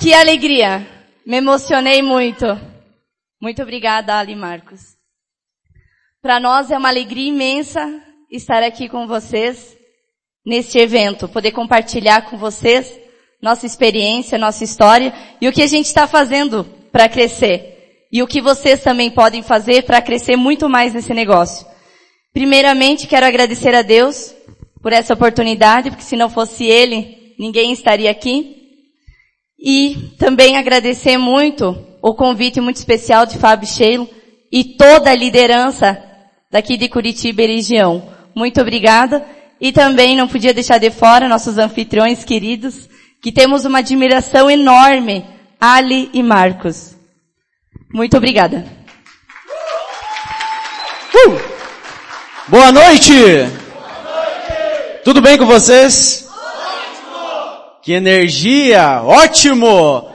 Que alegria! Me emocionei muito. Muito obrigada, Ali Marcos. Para nós é uma alegria imensa estar aqui com vocês neste evento, poder compartilhar com vocês nossa experiência, nossa história e o que a gente está fazendo para crescer. E o que vocês também podem fazer para crescer muito mais nesse negócio. Primeiramente, quero agradecer a Deus por essa oportunidade, porque se não fosse Ele, ninguém estaria aqui. E também agradecer muito o convite muito especial de Fábio Sheilo e toda a liderança daqui de Curitiba e região. Muito obrigada. E também não podia deixar de fora nossos anfitriões queridos, que temos uma admiração enorme, Ali e Marcos. Muito obrigada. Uh! Boa noite! Boa noite! Tudo bem com vocês? Que energia! Ótimo!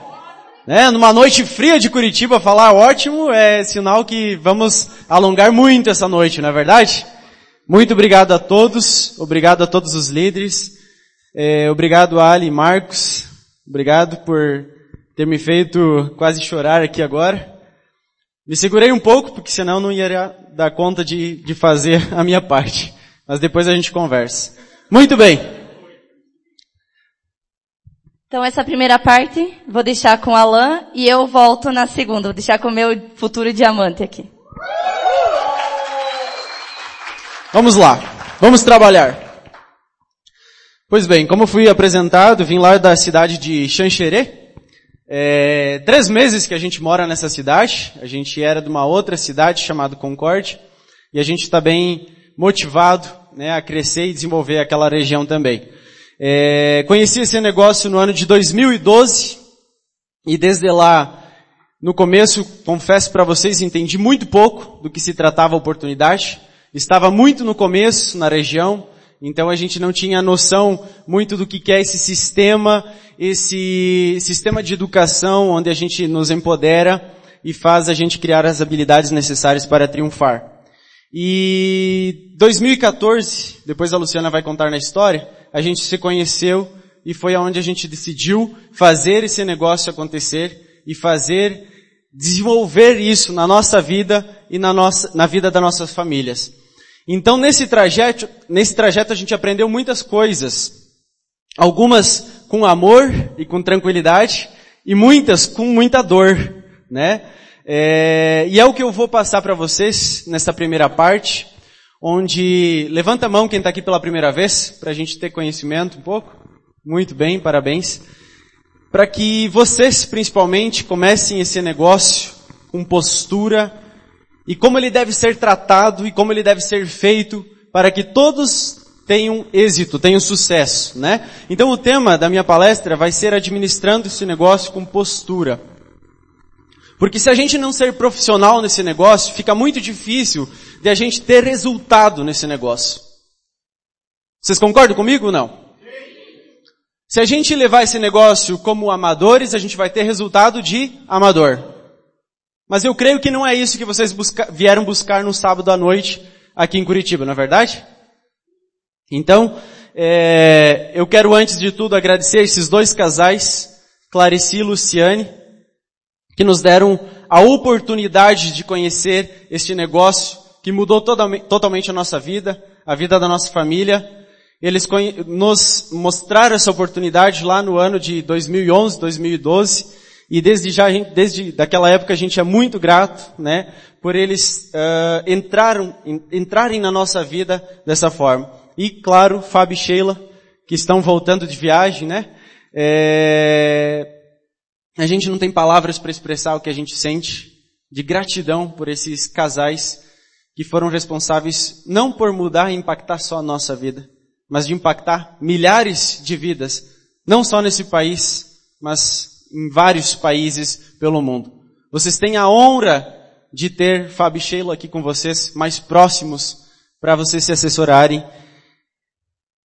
Né? Numa noite fria de Curitiba, falar ótimo é sinal que vamos alongar muito essa noite, não é verdade? Muito obrigado a todos, obrigado a todos os líderes, é, obrigado Ali e Marcos, obrigado por ter me feito quase chorar aqui agora. Me segurei um pouco, porque senão não ia dar conta de, de fazer a minha parte. Mas depois a gente conversa. Muito bem. Então essa primeira parte vou deixar com Alan e eu volto na segunda. Vou deixar com o meu futuro diamante aqui. Vamos lá. Vamos trabalhar. Pois bem, como fui apresentado, vim lá da cidade de Xanxerê. É, três meses que a gente mora nessa cidade. A gente era de uma outra cidade chamada Concorde. E a gente está bem motivado né, a crescer e desenvolver aquela região também. É, conheci esse negócio no ano de 2012 e desde lá, no começo, confesso para vocês, entendi muito pouco do que se tratava a oportunidade. Estava muito no começo na região, então a gente não tinha noção muito do que é esse sistema, esse sistema de educação onde a gente nos empodera e faz a gente criar as habilidades necessárias para triunfar. E 2014, depois a Luciana vai contar na história, a gente se conheceu e foi aonde a gente decidiu fazer esse negócio acontecer e fazer, desenvolver isso na nossa vida e na nossa, na vida das nossas famílias. Então nesse trajeto, nesse trajeto a gente aprendeu muitas coisas. Algumas com amor e com tranquilidade e muitas com muita dor, né? É, e é o que eu vou passar para vocês nessa primeira parte onde levanta a mão quem está aqui pela primeira vez, para a gente ter conhecimento um pouco. Muito bem, parabéns. Para que vocês, principalmente, comecem esse negócio com postura e como ele deve ser tratado e como ele deve ser feito para que todos tenham êxito, tenham sucesso, né? Então o tema da minha palestra vai ser administrando esse negócio com postura. Porque se a gente não ser profissional nesse negócio, fica muito difícil de a gente ter resultado nesse negócio. Vocês concordam comigo ou não? Se a gente levar esse negócio como amadores, a gente vai ter resultado de amador. Mas eu creio que não é isso que vocês busca vieram buscar no sábado à noite aqui em Curitiba, não é verdade? Então, é, eu quero antes de tudo agradecer esses dois casais, Clarice e Luciane, que nos deram a oportunidade de conhecer este negócio que mudou totalmente a nossa vida, a vida da nossa família. Eles nos mostraram essa oportunidade lá no ano de 2011, 2012, e desde já, desde daquela época a gente é muito grato, né, por eles uh, entraram, entrarem na nossa vida dessa forma. E claro, Fábio e Sheila, que estão voltando de viagem, né, é, a gente não tem palavras para expressar o que a gente sente de gratidão por esses casais que foram responsáveis não por mudar e impactar só a nossa vida, mas de impactar milhares de vidas, não só nesse país, mas em vários países pelo mundo. Vocês têm a honra de ter Fábio e Sheila aqui com vocês, mais próximos, para vocês se assessorarem.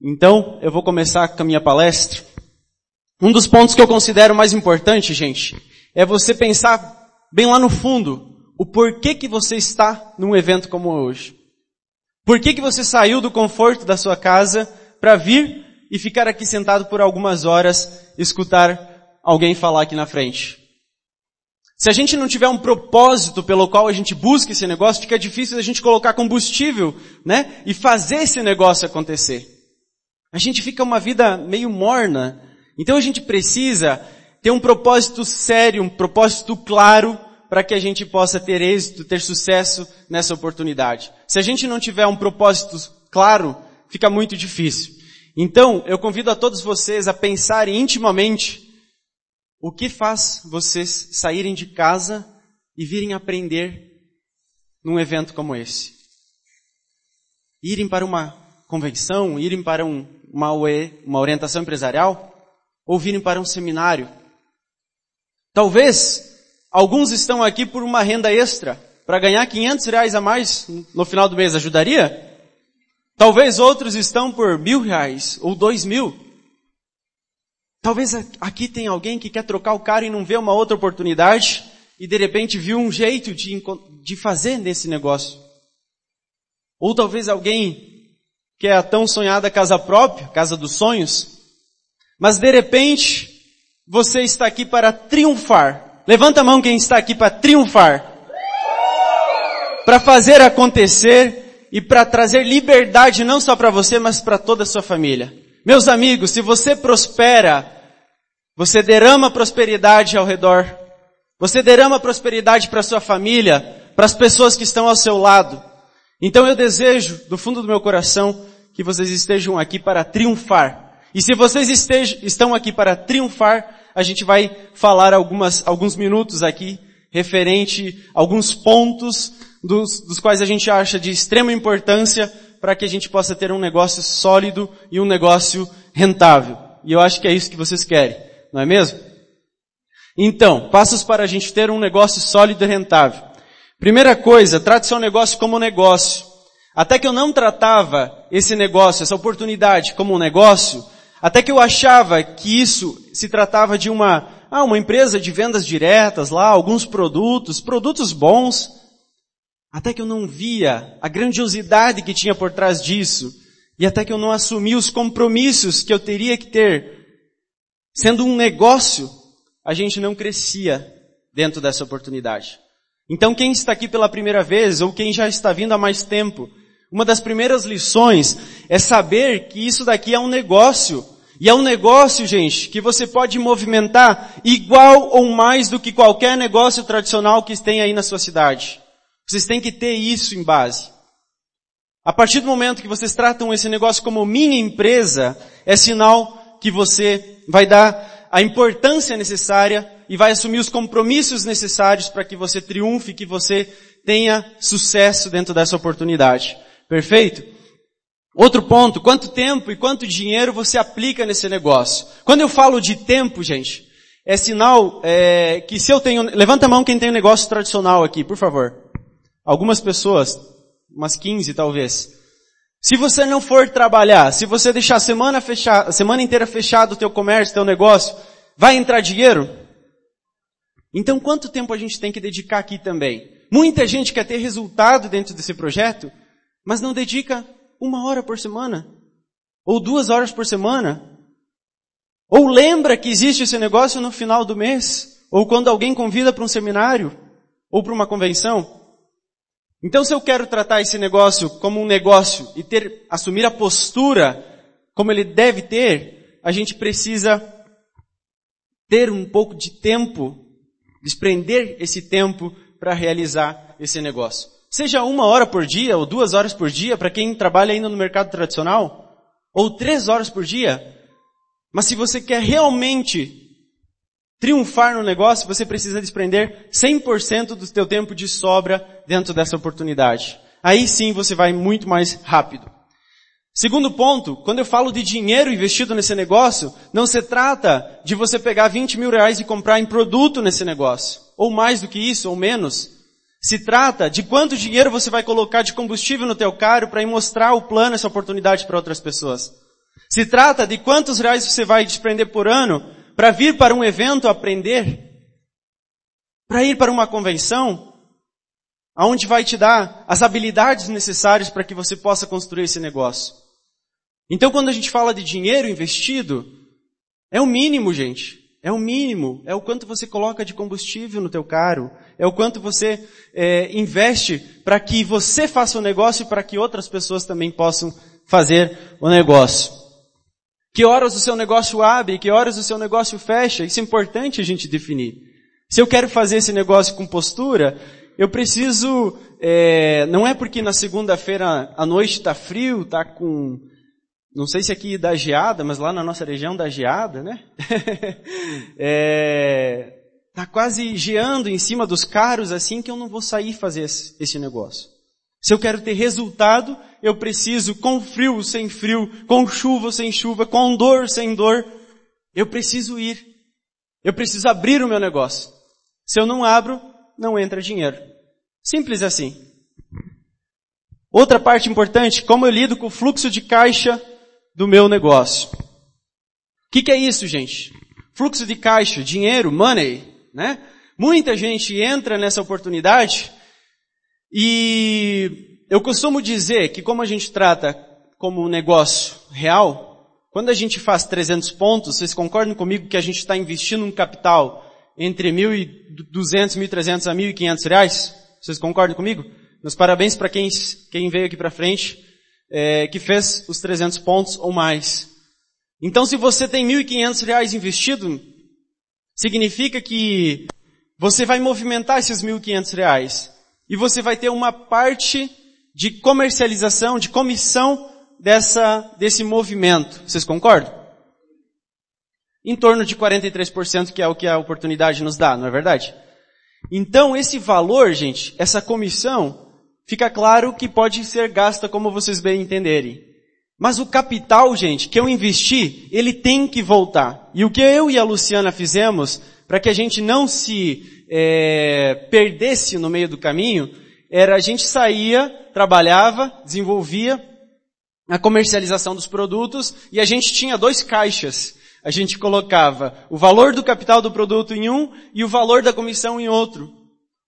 Então, eu vou começar com a minha palestra um dos pontos que eu considero mais importante, gente, é você pensar bem lá no fundo o porquê que você está num evento como hoje. Por que, que você saiu do conforto da sua casa para vir e ficar aqui sentado por algumas horas, escutar alguém falar aqui na frente. Se a gente não tiver um propósito pelo qual a gente busca esse negócio, fica difícil a gente colocar combustível, né? E fazer esse negócio acontecer. A gente fica uma vida meio morna. Então a gente precisa ter um propósito sério, um propósito claro, para que a gente possa ter êxito, ter sucesso nessa oportunidade. Se a gente não tiver um propósito claro, fica muito difícil. Então, eu convido a todos vocês a pensarem intimamente o que faz vocês saírem de casa e virem aprender num evento como esse. Irem para uma convenção, irem para um, uma, UE, uma orientação empresarial, ou virem para um seminário. Talvez alguns estão aqui por uma renda extra, para ganhar 500 reais a mais no final do mês, ajudaria? Talvez outros estão por mil reais ou dois mil. Talvez aqui tenha alguém que quer trocar o cara e não vê uma outra oportunidade e de repente viu um jeito de, de fazer nesse negócio. Ou talvez alguém que é a tão sonhada casa própria, casa dos sonhos, mas de repente você está aqui para triunfar. Levanta a mão quem está aqui para triunfar. Para fazer acontecer e para trazer liberdade não só para você, mas para toda a sua família. Meus amigos, se você prospera, você derrama prosperidade ao redor. Você derrama prosperidade para sua família, para as pessoas que estão ao seu lado. Então eu desejo, do fundo do meu coração, que vocês estejam aqui para triunfar. E se vocês estejam, estão aqui para triunfar, a gente vai falar algumas, alguns minutos aqui referente a alguns pontos dos, dos quais a gente acha de extrema importância para que a gente possa ter um negócio sólido e um negócio rentável. E eu acho que é isso que vocês querem, não é mesmo? Então, passos para a gente ter um negócio sólido e rentável. Primeira coisa, trate seu negócio como negócio. Até que eu não tratava esse negócio, essa oportunidade como um negócio, até que eu achava que isso se tratava de uma, ah, uma empresa de vendas diretas lá, alguns produtos, produtos bons, até que eu não via a grandiosidade que tinha por trás disso. E até que eu não assumi os compromissos que eu teria que ter. Sendo um negócio, a gente não crescia dentro dessa oportunidade. Então quem está aqui pela primeira vez, ou quem já está vindo há mais tempo, uma das primeiras lições é saber que isso daqui é um negócio. E é um negócio, gente, que você pode movimentar igual ou mais do que qualquer negócio tradicional que tem aí na sua cidade. Vocês têm que ter isso em base. A partir do momento que vocês tratam esse negócio como mini empresa, é sinal que você vai dar a importância necessária e vai assumir os compromissos necessários para que você triunfe, que você tenha sucesso dentro dessa oportunidade. Perfeito? Outro ponto, quanto tempo e quanto dinheiro você aplica nesse negócio? Quando eu falo de tempo, gente, é sinal é, que se eu tenho, levanta a mão quem tem um negócio tradicional aqui, por favor. Algumas pessoas, umas 15 talvez. Se você não for trabalhar, se você deixar a semana, fechar, a semana inteira fechado o teu comércio, teu negócio, vai entrar dinheiro? Então quanto tempo a gente tem que dedicar aqui também? Muita gente quer ter resultado dentro desse projeto, mas não dedica uma hora por semana. Ou duas horas por semana. Ou lembra que existe esse negócio no final do mês. Ou quando alguém convida para um seminário. Ou para uma convenção. Então se eu quero tratar esse negócio como um negócio e ter, assumir a postura como ele deve ter, a gente precisa ter um pouco de tempo, desprender esse tempo para realizar esse negócio. Seja uma hora por dia ou duas horas por dia para quem trabalha ainda no mercado tradicional, ou três horas por dia. Mas se você quer realmente triunfar no negócio, você precisa desprender 100% do seu tempo de sobra dentro dessa oportunidade. Aí sim você vai muito mais rápido. Segundo ponto, quando eu falo de dinheiro investido nesse negócio, não se trata de você pegar 20 mil reais e comprar em produto nesse negócio. Ou mais do que isso, ou menos. Se trata de quanto dinheiro você vai colocar de combustível no teu carro para mostrar o plano, essa oportunidade para outras pessoas. Se trata de quantos reais você vai desprender por ano para vir para um evento aprender, para ir para uma convenção, aonde vai te dar as habilidades necessárias para que você possa construir esse negócio. Então quando a gente fala de dinheiro investido, é o mínimo, gente. É o mínimo, é o quanto você coloca de combustível no teu carro, é o quanto você é, investe para que você faça o negócio e para que outras pessoas também possam fazer o negócio. Que horas o seu negócio abre, que horas o seu negócio fecha, isso é importante a gente definir. Se eu quero fazer esse negócio com postura, eu preciso, é, não é porque na segunda-feira à noite está frio, está com não sei se aqui dá geada, mas lá na nossa região dá geada, né? é, tá quase geando em cima dos carros assim que eu não vou sair fazer esse, esse negócio. Se eu quero ter resultado, eu preciso com frio, sem frio, com chuva, sem chuva, com dor, sem dor. Eu preciso ir. Eu preciso abrir o meu negócio. Se eu não abro, não entra dinheiro. Simples assim. Outra parte importante, como eu lido com o fluxo de caixa do meu negócio. O que, que é isso, gente? Fluxo de caixa, dinheiro, money, né? Muita gente entra nessa oportunidade e eu costumo dizer que como a gente trata como um negócio real, quando a gente faz 300 pontos, vocês concordam comigo que a gente está investindo um capital entre 1.200, 1.300 a 1.500 reais? Vocês concordam comigo? Meus parabéns para quem, quem veio aqui para frente é, que fez os 300 pontos ou mais. Então, se você tem 1.500 reais investido, significa que você vai movimentar esses 1.500 reais e você vai ter uma parte de comercialização, de comissão dessa, desse movimento. Vocês concordam? Em torno de 43% que é o que a oportunidade nos dá, não é verdade? Então, esse valor, gente, essa comissão, fica claro que pode ser gasta como vocês bem entenderem. Mas o capital, gente, que eu investi, ele tem que voltar. E o que eu e a Luciana fizemos, para que a gente não se é, perdesse no meio do caminho, era a gente saía, trabalhava, desenvolvia a comercialização dos produtos e a gente tinha dois caixas. A gente colocava o valor do capital do produto em um e o valor da comissão em outro.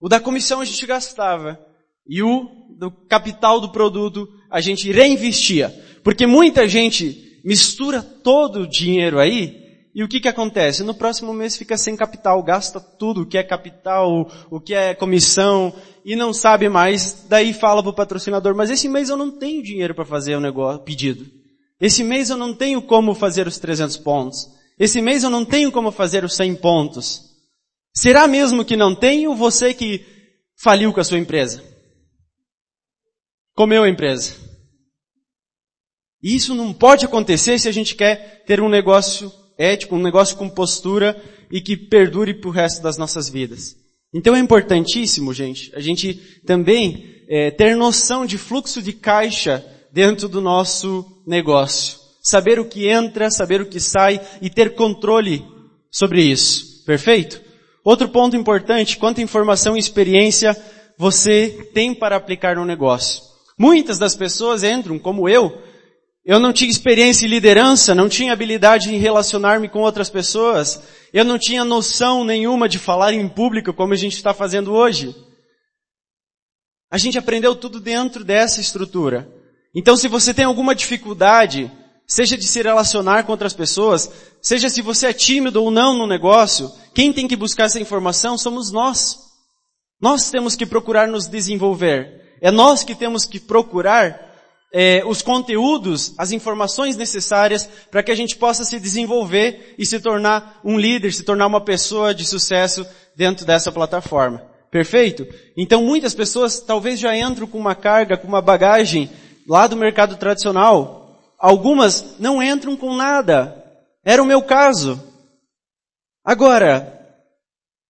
O da comissão a gente gastava e o do capital do produto a gente reinvestia. Porque muita gente mistura todo o dinheiro aí e o que que acontece? No próximo mês fica sem capital, gasta tudo o que é capital, o que é comissão e não sabe mais. Daí fala pro patrocinador, mas esse mês eu não tenho dinheiro para fazer o negócio, pedido. Esse mês eu não tenho como fazer os 300 pontos. Esse mês eu não tenho como fazer os 100 pontos. Será mesmo que não tenho você que faliu com a sua empresa? comeu a empresa. Isso não pode acontecer se a gente quer ter um negócio ético, um negócio com postura e que perdure para o resto das nossas vidas. Então é importantíssimo, gente, a gente também é, ter noção de fluxo de caixa dentro do nosso negócio. Saber o que entra, saber o que sai e ter controle sobre isso. Perfeito? Outro ponto importante, quanta informação e experiência você tem para aplicar no negócio. Muitas das pessoas entram, como eu, eu não tinha experiência em liderança, não tinha habilidade em relacionar-me com outras pessoas, eu não tinha noção nenhuma de falar em público como a gente está fazendo hoje. A gente aprendeu tudo dentro dessa estrutura. Então se você tem alguma dificuldade, seja de se relacionar com outras pessoas, seja se você é tímido ou não no negócio, quem tem que buscar essa informação somos nós. Nós temos que procurar nos desenvolver. É nós que temos que procurar é, os conteúdos, as informações necessárias para que a gente possa se desenvolver e se tornar um líder, se tornar uma pessoa de sucesso dentro dessa plataforma. Perfeito? Então muitas pessoas talvez já entram com uma carga, com uma bagagem lá do mercado tradicional. Algumas não entram com nada. Era o meu caso. Agora,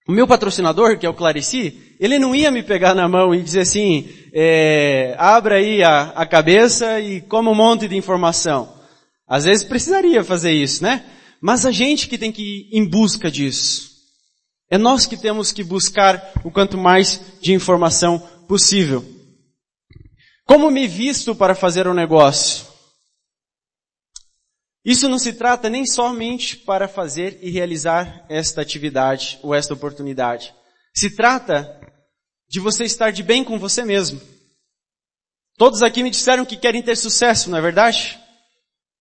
o meu patrocinador, que é o Clarici, ele não ia me pegar na mão e dizer assim, é, abra aí a, a cabeça e coma um monte de informação. Às vezes precisaria fazer isso, né? Mas a gente que tem que ir em busca disso. É nós que temos que buscar o quanto mais de informação possível. Como me visto para fazer um negócio? Isso não se trata nem somente para fazer e realizar esta atividade ou esta oportunidade. Se trata de você estar de bem com você mesmo. Todos aqui me disseram que querem ter sucesso, não é verdade?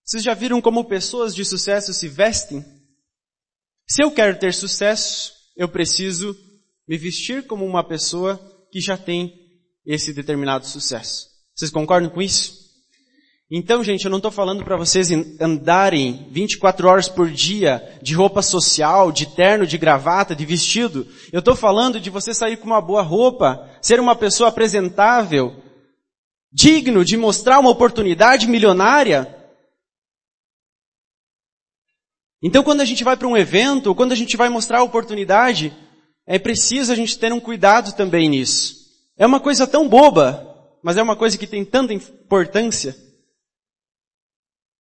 Vocês já viram como pessoas de sucesso se vestem? Se eu quero ter sucesso, eu preciso me vestir como uma pessoa que já tem esse determinado sucesso. Vocês concordam com isso? Então, gente, eu não estou falando para vocês andarem 24 horas por dia de roupa social, de terno, de gravata, de vestido. Eu estou falando de você sair com uma boa roupa, ser uma pessoa apresentável, digno de mostrar uma oportunidade milionária. Então, quando a gente vai para um evento, quando a gente vai mostrar a oportunidade, é preciso a gente ter um cuidado também nisso. É uma coisa tão boba, mas é uma coisa que tem tanta importância.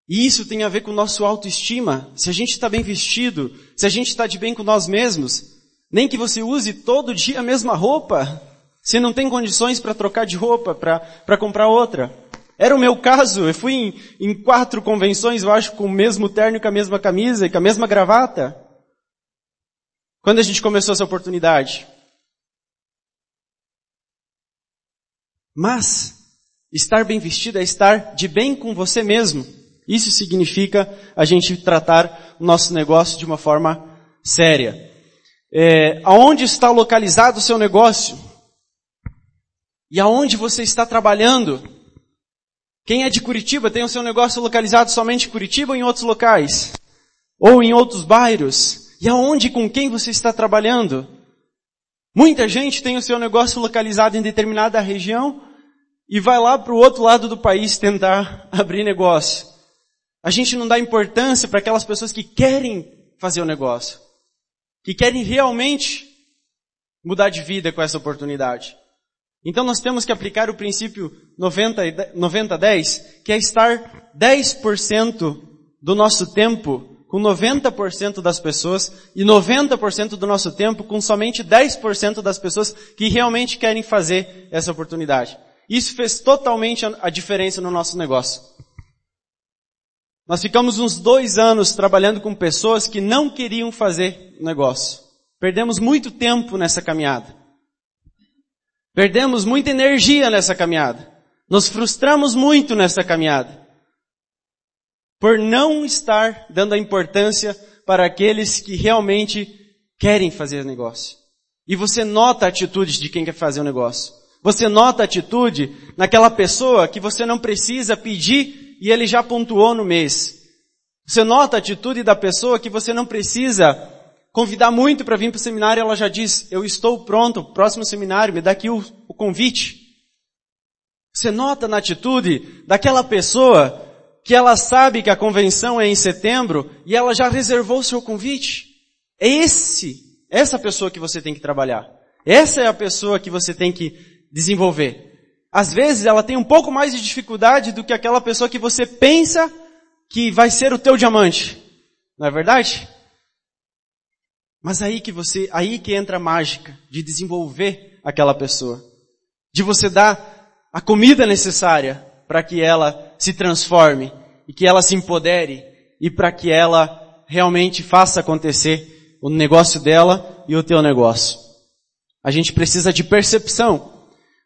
E isso tem a ver com o nosso autoestima. Se a gente está bem vestido, se a gente está de bem com nós mesmos, nem que você use todo dia a mesma roupa, se não tem condições para trocar de roupa, para comprar outra. Era o meu caso, eu fui em, em quatro convenções, eu acho, com o mesmo terno, com a mesma camisa e com a mesma gravata. Quando a gente começou essa oportunidade. Mas, estar bem vestido é estar de bem com você mesmo. Isso significa a gente tratar o nosso negócio de uma forma séria. É, aonde está localizado o seu negócio? E aonde você está trabalhando? Quem é de Curitiba tem o seu negócio localizado somente em Curitiba ou em outros locais? Ou em outros bairros? E aonde com quem você está trabalhando? Muita gente tem o seu negócio localizado em determinada região e vai lá para o outro lado do país tentar abrir negócio. A gente não dá importância para aquelas pessoas que querem fazer o negócio. Que querem realmente mudar de vida com essa oportunidade. Então nós temos que aplicar o princípio 90-10, que é estar 10% do nosso tempo com 90% das pessoas e 90% do nosso tempo com somente 10% das pessoas que realmente querem fazer essa oportunidade. Isso fez totalmente a diferença no nosso negócio. Nós ficamos uns dois anos trabalhando com pessoas que não queriam fazer negócio. Perdemos muito tempo nessa caminhada. Perdemos muita energia nessa caminhada. Nos frustramos muito nessa caminhada. Por não estar dando a importância para aqueles que realmente querem fazer negócio. E você nota a atitude de quem quer fazer o um negócio. Você nota a atitude naquela pessoa que você não precisa pedir e ele já pontuou no mês. Você nota a atitude da pessoa que você não precisa convidar muito para vir para o seminário, ela já diz, eu estou pronto, próximo seminário, me dá aqui o, o convite. Você nota na atitude daquela pessoa que ela sabe que a convenção é em setembro e ela já reservou o seu convite. É esse, essa pessoa que você tem que trabalhar. Essa é a pessoa que você tem que desenvolver. Às vezes ela tem um pouco mais de dificuldade do que aquela pessoa que você pensa que vai ser o teu diamante. Não é verdade? Mas aí que você, aí que entra a mágica de desenvolver aquela pessoa. De você dar a comida necessária para que ela se transforme e que ela se empodere e para que ela realmente faça acontecer o negócio dela e o teu negócio. A gente precisa de percepção.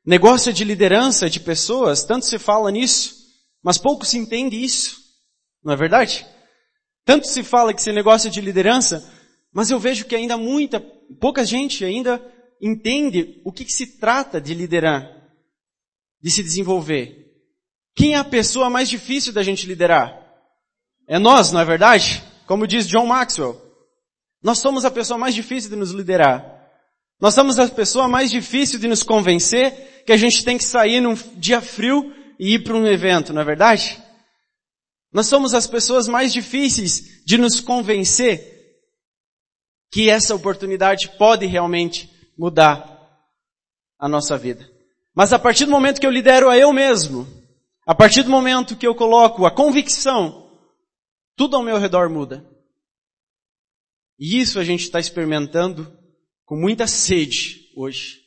Negócio de liderança de pessoas, tanto se fala nisso, mas pouco se entende isso. Não é verdade? Tanto se fala que esse negócio de liderança, mas eu vejo que ainda muita, pouca gente ainda entende o que, que se trata de liderar, de se desenvolver. Quem é a pessoa mais difícil da gente liderar? É nós, não é verdade? Como diz John Maxwell. Nós somos a pessoa mais difícil de nos liderar. Nós somos a pessoa mais difícil de nos convencer que a gente tem que sair num dia frio e ir para um evento, não é verdade? Nós somos as pessoas mais difíceis de nos convencer que essa oportunidade pode realmente mudar a nossa vida. Mas a partir do momento que eu lidero a eu mesmo, a partir do momento que eu coloco a convicção, tudo ao meu redor muda. E isso a gente está experimentando com muita sede hoje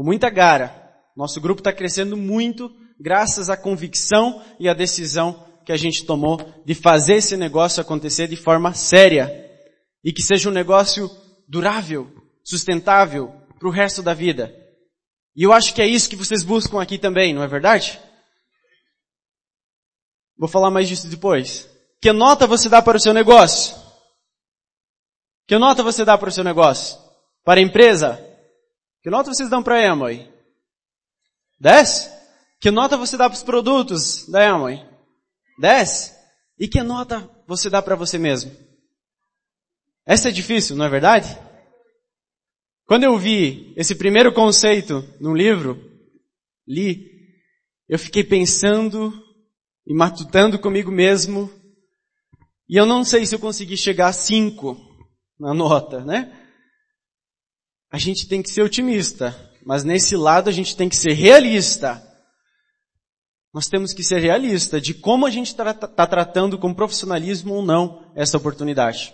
com muita gara. Nosso grupo está crescendo muito graças à convicção e à decisão que a gente tomou de fazer esse negócio acontecer de forma séria e que seja um negócio durável, sustentável para o resto da vida. E eu acho que é isso que vocês buscam aqui também, não é verdade? Vou falar mais disso depois. Que nota você dá para o seu negócio? Que nota você dá para o seu negócio? Para a empresa? Que nota vocês dão para a Amway? 10? Que nota você dá para os produtos da Amway? 10? E que nota você dá para você mesmo? Essa é difícil, não é verdade? Quando eu vi esse primeiro conceito num livro, li, eu fiquei pensando e matutando comigo mesmo, e eu não sei se eu consegui chegar a cinco na nota, né? A gente tem que ser otimista, mas nesse lado a gente tem que ser realista. Nós temos que ser realista de como a gente está tá tratando com profissionalismo ou não essa oportunidade.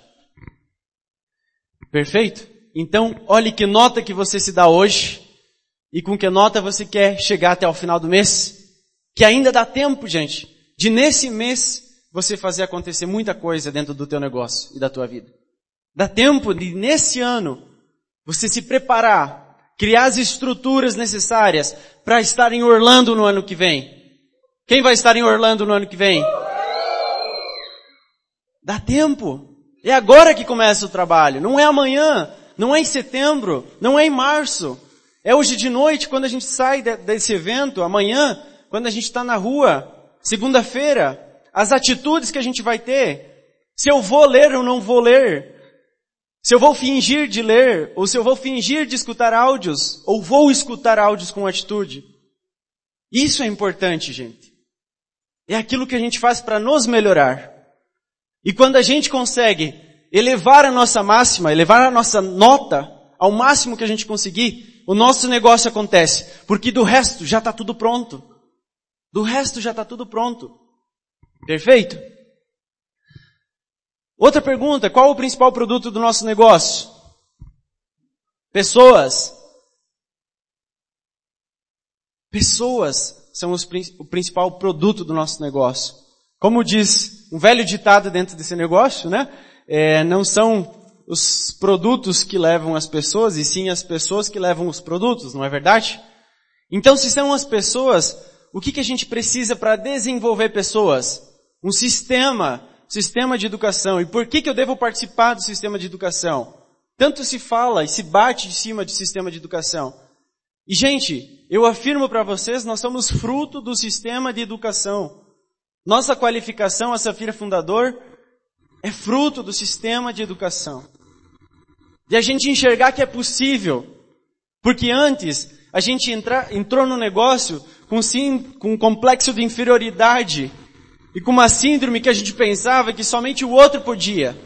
Perfeito? Então, olhe que nota que você se dá hoje e com que nota você quer chegar até o final do mês. Que ainda dá tempo, gente, de nesse mês você fazer acontecer muita coisa dentro do teu negócio e da tua vida. Dá tempo de nesse ano você se preparar, criar as estruturas necessárias para estar em Orlando no ano que vem. Quem vai estar em Orlando no ano que vem? Dá tempo. É agora que começa o trabalho. Não é amanhã, não é em setembro, não é em março. É hoje de noite quando a gente sai desse evento, amanhã, quando a gente está na rua, segunda-feira, as atitudes que a gente vai ter. Se eu vou ler ou não vou ler. Se eu vou fingir de ler, ou se eu vou fingir de escutar áudios, ou vou escutar áudios com atitude. Isso é importante, gente. É aquilo que a gente faz para nos melhorar. E quando a gente consegue elevar a nossa máxima, elevar a nossa nota ao máximo que a gente conseguir, o nosso negócio acontece. Porque do resto já está tudo pronto. Do resto já está tudo pronto. Perfeito? Outra pergunta, qual o principal produto do nosso negócio? Pessoas. Pessoas são os, o principal produto do nosso negócio. Como diz um velho ditado dentro desse negócio, né? É, não são os produtos que levam as pessoas, e sim as pessoas que levam os produtos, não é verdade? Então, se são as pessoas, o que, que a gente precisa para desenvolver pessoas? Um sistema, sistema de educação. E por que, que eu devo participar do sistema de educação? Tanto se fala e se bate em cima de sistema de educação. E gente, eu afirmo para vocês, nós somos fruto do sistema de educação. Nossa qualificação a Safira Fundador é fruto do sistema de educação. De a gente enxergar que é possível. Porque antes, a gente entra, entrou no negócio com, sim, com um complexo de inferioridade e com uma síndrome que a gente pensava que somente o outro podia.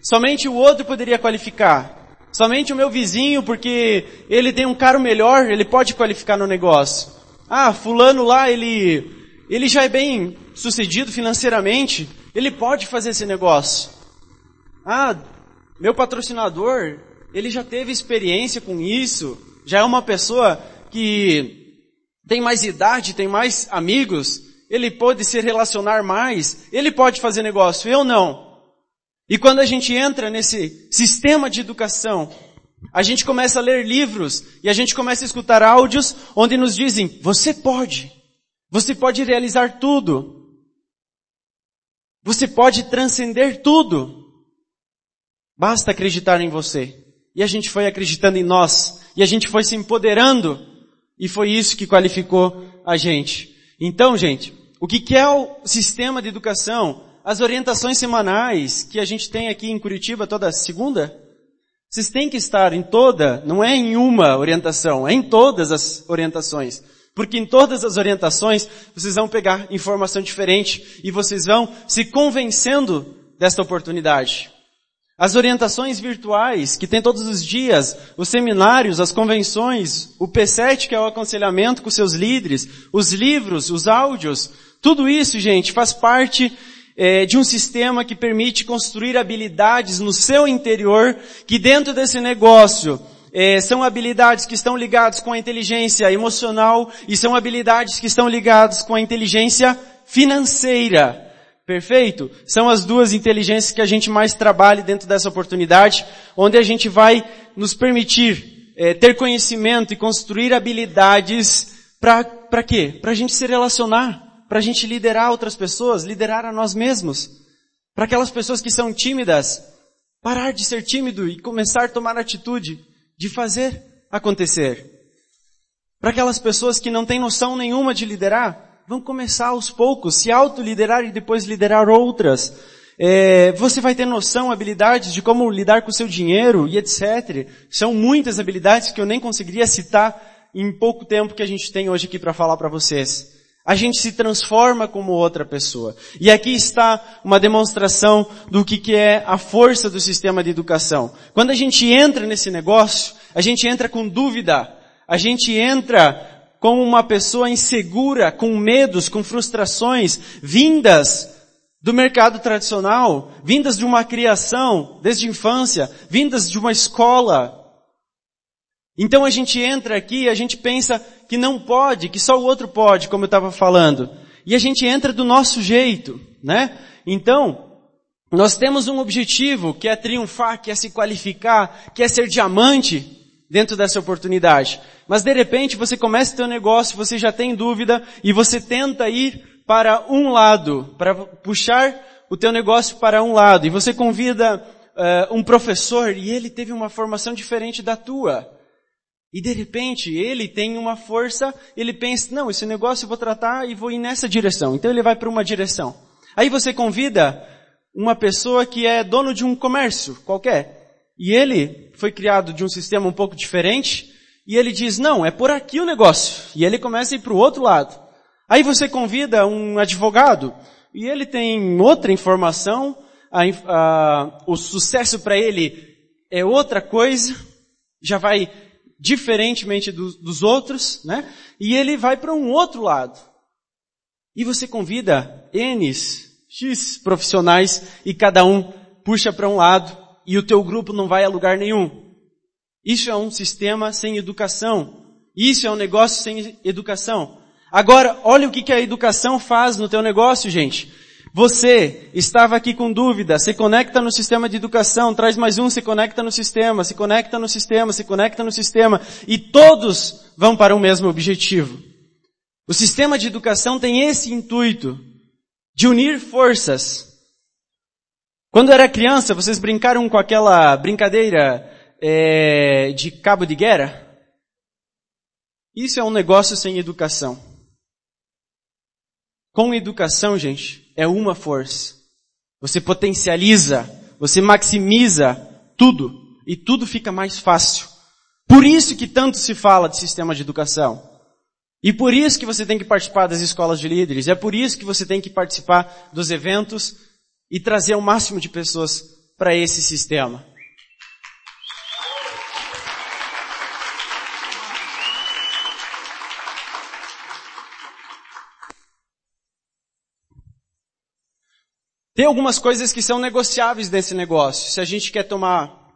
Somente o outro poderia qualificar. Somente o meu vizinho, porque ele tem um carro melhor, ele pode qualificar no negócio. Ah, fulano lá, ele ele já é bem sucedido financeiramente, ele pode fazer esse negócio. Ah, meu patrocinador, ele já teve experiência com isso, já é uma pessoa que tem mais idade, tem mais amigos, ele pode se relacionar mais, ele pode fazer negócio, eu não. E quando a gente entra nesse sistema de educação, a gente começa a ler livros e a gente começa a escutar áudios onde nos dizem, você pode. Você pode realizar tudo. Você pode transcender tudo. Basta acreditar em você. E a gente foi acreditando em nós. E a gente foi se empoderando. E foi isso que qualificou a gente. Então, gente, o que é o sistema de educação? As orientações semanais que a gente tem aqui em Curitiba toda segunda? Vocês têm que estar em toda, não é em uma orientação, é em todas as orientações. Porque em todas as orientações, vocês vão pegar informação diferente e vocês vão se convencendo desta oportunidade. As orientações virtuais, que tem todos os dias, os seminários, as convenções, o P7, que é o aconselhamento com seus líderes, os livros, os áudios, tudo isso, gente, faz parte é, de um sistema que permite construir habilidades no seu interior, que dentro desse negócio é, são habilidades que estão ligadas com a inteligência emocional e são habilidades que estão ligadas com a inteligência financeira. Perfeito? São as duas inteligências que a gente mais trabalha dentro dessa oportunidade, onde a gente vai nos permitir é, ter conhecimento e construir habilidades para quê? Para a gente se relacionar, para a gente liderar outras pessoas, liderar a nós mesmos. Para aquelas pessoas que são tímidas, parar de ser tímido e começar a tomar atitude de fazer acontecer. Para aquelas pessoas que não têm noção nenhuma de liderar, vão começar aos poucos, se autoliderar e depois liderar outras. É, você vai ter noção, habilidades de como lidar com o seu dinheiro e etc. São muitas habilidades que eu nem conseguiria citar em pouco tempo que a gente tem hoje aqui para falar para vocês. A gente se transforma como outra pessoa. E aqui está uma demonstração do que, que é a força do sistema de educação. Quando a gente entra nesse negócio, a gente entra com dúvida. A gente entra como uma pessoa insegura, com medos, com frustrações, vindas do mercado tradicional, vindas de uma criação desde a infância, vindas de uma escola, então a gente entra aqui e a gente pensa que não pode, que só o outro pode, como eu estava falando. E a gente entra do nosso jeito, né? Então, nós temos um objetivo que é triunfar, que é se qualificar, que é ser diamante dentro dessa oportunidade. Mas de repente você começa o teu negócio, você já tem dúvida e você tenta ir para um lado, para puxar o teu negócio para um lado. E você convida uh, um professor e ele teve uma formação diferente da tua. E de repente ele tem uma força, ele pensa, não, esse negócio eu vou tratar e vou ir nessa direção. Então ele vai para uma direção. Aí você convida uma pessoa que é dono de um comércio qualquer. E ele foi criado de um sistema um pouco diferente. E ele diz, não, é por aqui o negócio. E ele começa a ir para o outro lado. Aí você convida um advogado. E ele tem outra informação. A, a, o sucesso para ele é outra coisa. Já vai diferentemente do, dos outros, né? E ele vai para um outro lado. E você convida N's, X profissionais e cada um puxa para um lado e o teu grupo não vai a lugar nenhum. Isso é um sistema sem educação. Isso é um negócio sem educação. Agora, olha o que, que a educação faz no teu negócio, gente. Você estava aqui com dúvida, se conecta no sistema de educação, traz mais um, se conecta no sistema, se conecta no sistema, se conecta no sistema, e todos vão para o mesmo objetivo. O sistema de educação tem esse intuito de unir forças. Quando era criança, vocês brincaram com aquela brincadeira é, de cabo de guerra? Isso é um negócio sem educação. Com educação, gente, é uma força. Você potencializa, você maximiza tudo e tudo fica mais fácil. Por isso que tanto se fala de sistema de educação. E por isso que você tem que participar das escolas de líderes. É por isso que você tem que participar dos eventos e trazer o máximo de pessoas para esse sistema. Tem algumas coisas que são negociáveis nesse negócio. Se a gente quer tomar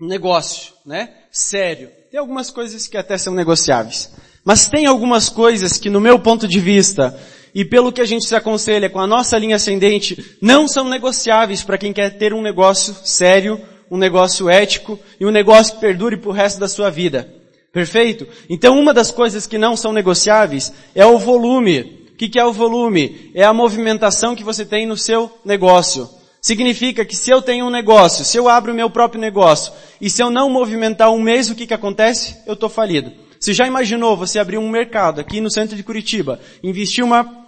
um negócio, né, sério, tem algumas coisas que até são negociáveis. Mas tem algumas coisas que no meu ponto de vista, e pelo que a gente se aconselha com a nossa linha ascendente, não são negociáveis para quem quer ter um negócio sério, um negócio ético e um negócio que perdure para o resto da sua vida. Perfeito? Então uma das coisas que não são negociáveis é o volume que, que é o volume? É a movimentação que você tem no seu negócio. Significa que se eu tenho um negócio, se eu abro o meu próprio negócio, e se eu não movimentar um mês, o que que acontece? Eu estou falido. Você já imaginou você abrir um mercado aqui no centro de Curitiba, investir uma,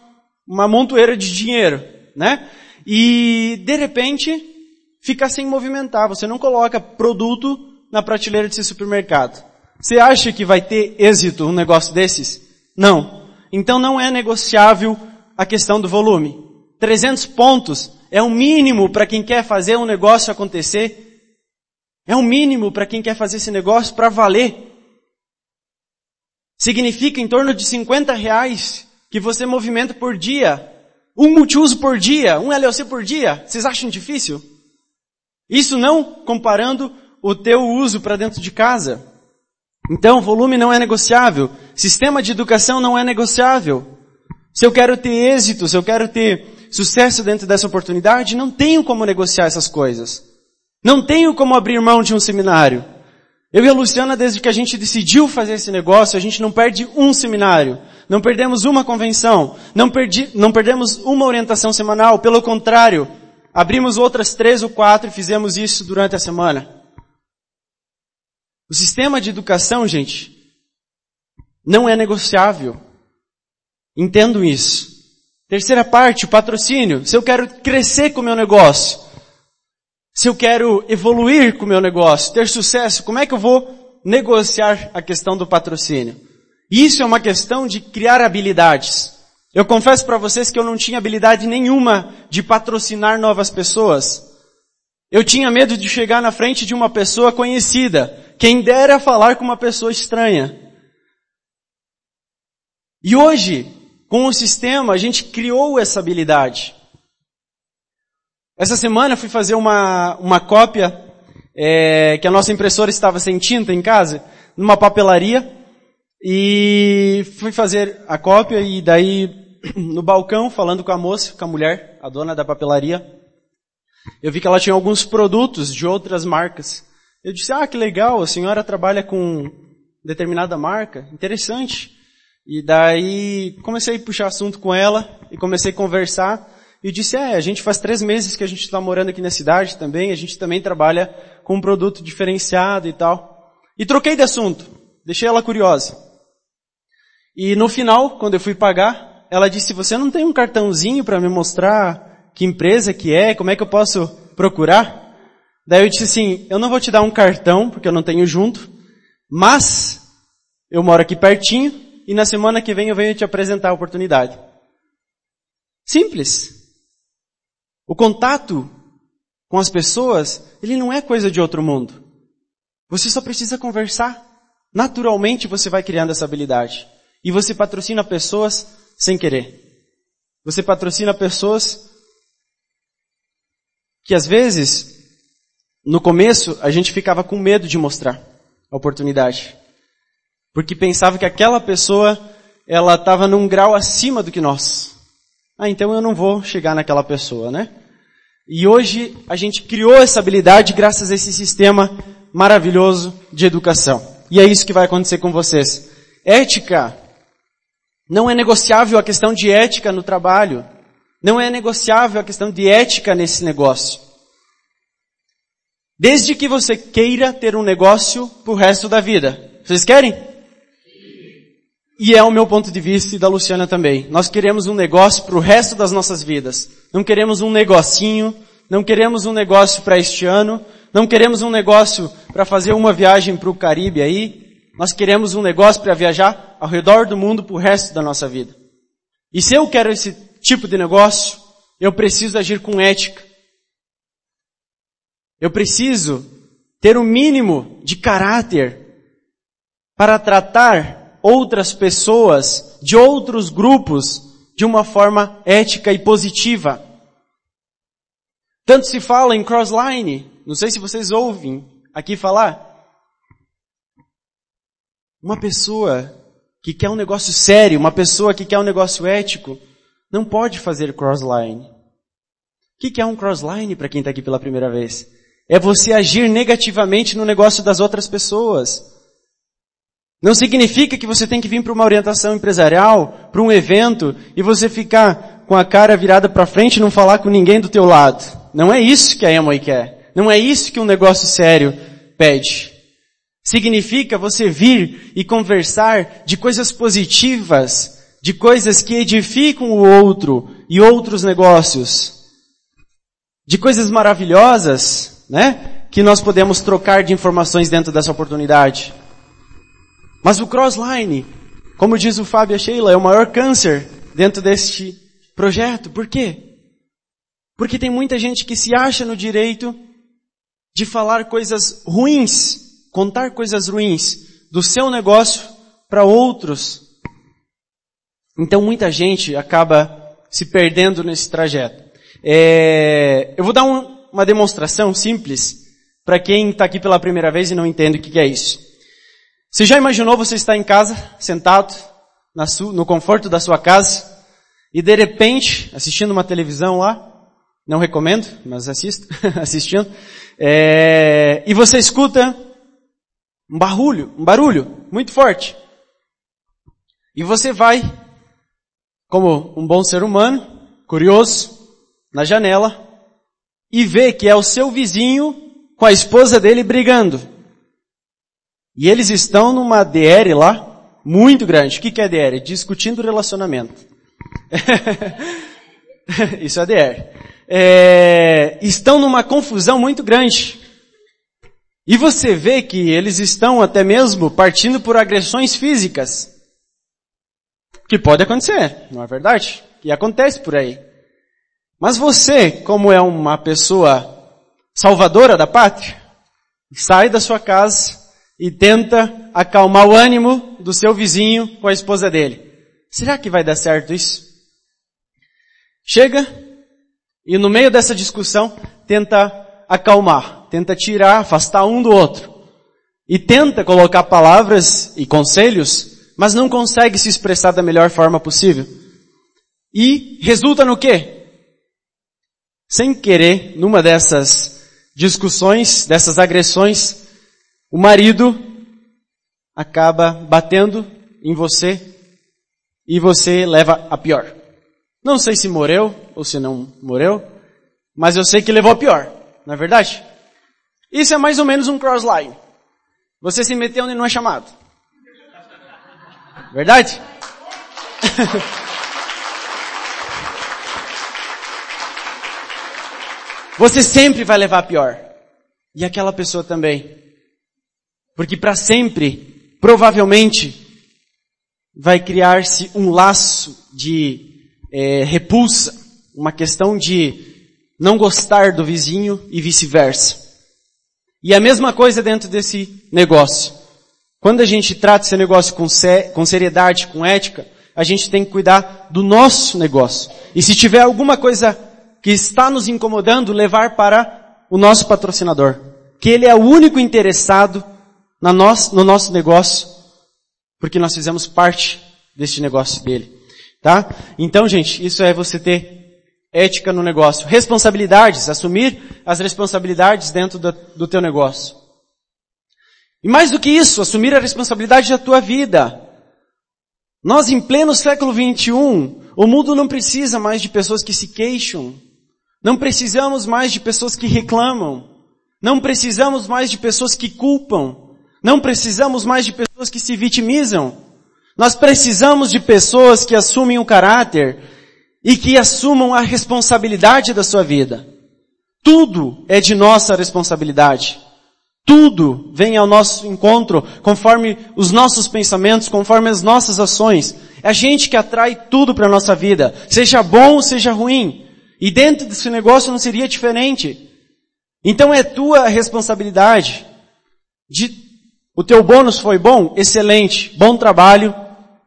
uma montoeira de dinheiro, né? E, de repente, ficar sem movimentar. Você não coloca produto na prateleira de seu supermercado. Você acha que vai ter êxito um negócio desses? Não. Então não é negociável a questão do volume. 300 pontos é o mínimo para quem quer fazer um negócio acontecer. É o mínimo para quem quer fazer esse negócio para valer. Significa em torno de 50 reais que você movimenta por dia. Um multiuso por dia, um LLC por dia. Vocês acham difícil? Isso não comparando o teu uso para dentro de casa. Então, volume não é negociável. Sistema de educação não é negociável. Se eu quero ter êxito, se eu quero ter sucesso dentro dessa oportunidade, não tenho como negociar essas coisas. Não tenho como abrir mão de um seminário. Eu e a Luciana, desde que a gente decidiu fazer esse negócio, a gente não perde um seminário. Não perdemos uma convenção. Não, perdi, não perdemos uma orientação semanal. Pelo contrário, abrimos outras três ou quatro e fizemos isso durante a semana. O sistema de educação, gente, não é negociável. Entendo isso. Terceira parte, o patrocínio. Se eu quero crescer com o meu negócio, se eu quero evoluir com o meu negócio, ter sucesso, como é que eu vou negociar a questão do patrocínio? Isso é uma questão de criar habilidades. Eu confesso para vocês que eu não tinha habilidade nenhuma de patrocinar novas pessoas. Eu tinha medo de chegar na frente de uma pessoa conhecida. Quem dera falar com uma pessoa estranha. E hoje, com o sistema, a gente criou essa habilidade. Essa semana fui fazer uma, uma cópia, é, que a nossa impressora estava sem tinta em casa, numa papelaria, e fui fazer a cópia e daí no balcão, falando com a moça, com a mulher, a dona da papelaria, eu vi que ela tinha alguns produtos de outras marcas. Eu disse, ah, que legal, a senhora trabalha com determinada marca, interessante. E daí comecei a puxar assunto com ela e comecei a conversar. E disse, é, a gente faz três meses que a gente está morando aqui na cidade também, a gente também trabalha com um produto diferenciado e tal. E troquei de assunto, deixei ela curiosa. E no final, quando eu fui pagar, ela disse, você não tem um cartãozinho para me mostrar que empresa que é, como é que eu posso procurar? Daí eu disse assim, eu não vou te dar um cartão, porque eu não tenho junto, mas eu moro aqui pertinho, e na semana que vem eu venho te apresentar a oportunidade. Simples. O contato com as pessoas, ele não é coisa de outro mundo. Você só precisa conversar. Naturalmente você vai criando essa habilidade. E você patrocina pessoas sem querer. Você patrocina pessoas que às vezes, no começo, a gente ficava com medo de mostrar a oportunidade. Porque pensava que aquela pessoa, ela estava num grau acima do que nós. Ah, então eu não vou chegar naquela pessoa, né? E hoje a gente criou essa habilidade graças a esse sistema maravilhoso de educação. E é isso que vai acontecer com vocês. Ética. Não é negociável a questão de ética no trabalho. Não é negociável a questão de ética nesse negócio. Desde que você queira ter um negócio pro resto da vida. Vocês querem? E é o meu ponto de vista e da Luciana também. Nós queremos um negócio para o resto das nossas vidas. Não queremos um negocinho, não queremos um negócio para este ano, não queremos um negócio para fazer uma viagem para o Caribe aí. Nós queremos um negócio para viajar ao redor do mundo para o resto da nossa vida. E se eu quero esse tipo de negócio, eu preciso agir com ética. Eu preciso ter o um mínimo de caráter para tratar outras pessoas de outros grupos de uma forma ética e positiva. Tanto se fala em crossline, não sei se vocês ouvem aqui falar. Uma pessoa que quer um negócio sério, uma pessoa que quer um negócio ético, não pode fazer crossline. O que é um crossline para quem está aqui pela primeira vez? É você agir negativamente no negócio das outras pessoas. Não significa que você tem que vir para uma orientação empresarial, para um evento, e você ficar com a cara virada para frente e não falar com ninguém do teu lado. Não é isso que a Emoi quer. Não é isso que um negócio sério pede. Significa você vir e conversar de coisas positivas, de coisas que edificam o outro e outros negócios. De coisas maravilhosas, né? Que nós podemos trocar de informações dentro dessa oportunidade. Mas o crossline, como diz o Fábio e a Sheila, é o maior câncer dentro deste projeto. Por quê? Porque tem muita gente que se acha no direito de falar coisas ruins, contar coisas ruins do seu negócio para outros. Então muita gente acaba se perdendo nesse trajeto. É, eu vou dar um, uma demonstração simples para quem está aqui pela primeira vez e não entende o que, que é isso. Você já imaginou você estar em casa, sentado, no conforto da sua casa, e de repente, assistindo uma televisão lá, não recomendo, mas assisto, assistindo, é, e você escuta um barulho, um barulho muito forte. E você vai, como um bom ser humano, curioso, na janela, e vê que é o seu vizinho com a esposa dele brigando. E eles estão numa DR lá, muito grande. O que é DR? Discutindo relacionamento. Isso é DR. É, estão numa confusão muito grande. E você vê que eles estão até mesmo partindo por agressões físicas. Que pode acontecer, não é verdade? E acontece por aí. Mas você, como é uma pessoa salvadora da pátria, sai da sua casa e tenta acalmar o ânimo do seu vizinho com a esposa dele. Será que vai dar certo isso? Chega e no meio dessa discussão tenta acalmar, tenta tirar, afastar um do outro. E tenta colocar palavras e conselhos, mas não consegue se expressar da melhor forma possível. E resulta no quê? Sem querer, numa dessas discussões, dessas agressões, o marido acaba batendo em você e você leva a pior. Não sei se morreu ou se não morreu, mas eu sei que levou a pior. Não é verdade? Isso é mais ou menos um crossline. Você se meteu onde não é chamado. Verdade? Você sempre vai levar pior. E aquela pessoa também. Porque para sempre, provavelmente, vai criar-se um laço de é, repulsa, uma questão de não gostar do vizinho e vice-versa. E a mesma coisa dentro desse negócio. Quando a gente trata esse negócio com, com seriedade, com ética, a gente tem que cuidar do nosso negócio. E se tiver alguma coisa que está nos incomodando, levar para o nosso patrocinador. Que ele é o único interessado na no nosso negócio, porque nós fizemos parte deste negócio dele. Tá? Então, gente, isso é você ter ética no negócio. Responsabilidades, assumir as responsabilidades dentro do, do teu negócio. E mais do que isso, assumir a responsabilidade da tua vida. Nós em pleno século 21, o mundo não precisa mais de pessoas que se queixam. Não precisamos mais de pessoas que reclamam. Não precisamos mais de pessoas que culpam. Não precisamos mais de pessoas que se vitimizam. Nós precisamos de pessoas que assumem o caráter, e que assumam a responsabilidade da sua vida. Tudo é de nossa responsabilidade. Tudo vem ao nosso encontro conforme os nossos pensamentos, conforme as nossas ações. É a gente que atrai tudo para a nossa vida, seja bom seja ruim. E dentro desse negócio não seria diferente. Então é tua responsabilidade. De, o teu bônus foi bom? Excelente. Bom trabalho.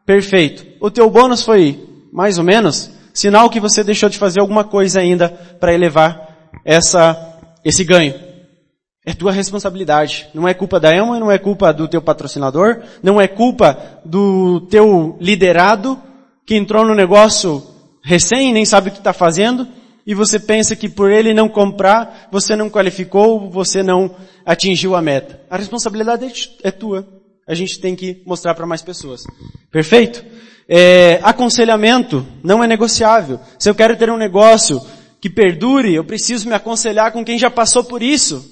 Perfeito. O teu bônus foi mais ou menos? Sinal que você deixou de fazer alguma coisa ainda para elevar essa, esse ganho. É tua responsabilidade. Não é culpa da Elma, não é culpa do teu patrocinador, não é culpa do teu liderado que entrou no negócio recém, nem sabe o que está fazendo, e você pensa que por ele não comprar, você não qualificou, você não atingiu a meta. A responsabilidade é tua. A gente tem que mostrar para mais pessoas. Perfeito? É, aconselhamento não é negociável. Se eu quero ter um negócio que perdure, eu preciso me aconselhar com quem já passou por isso.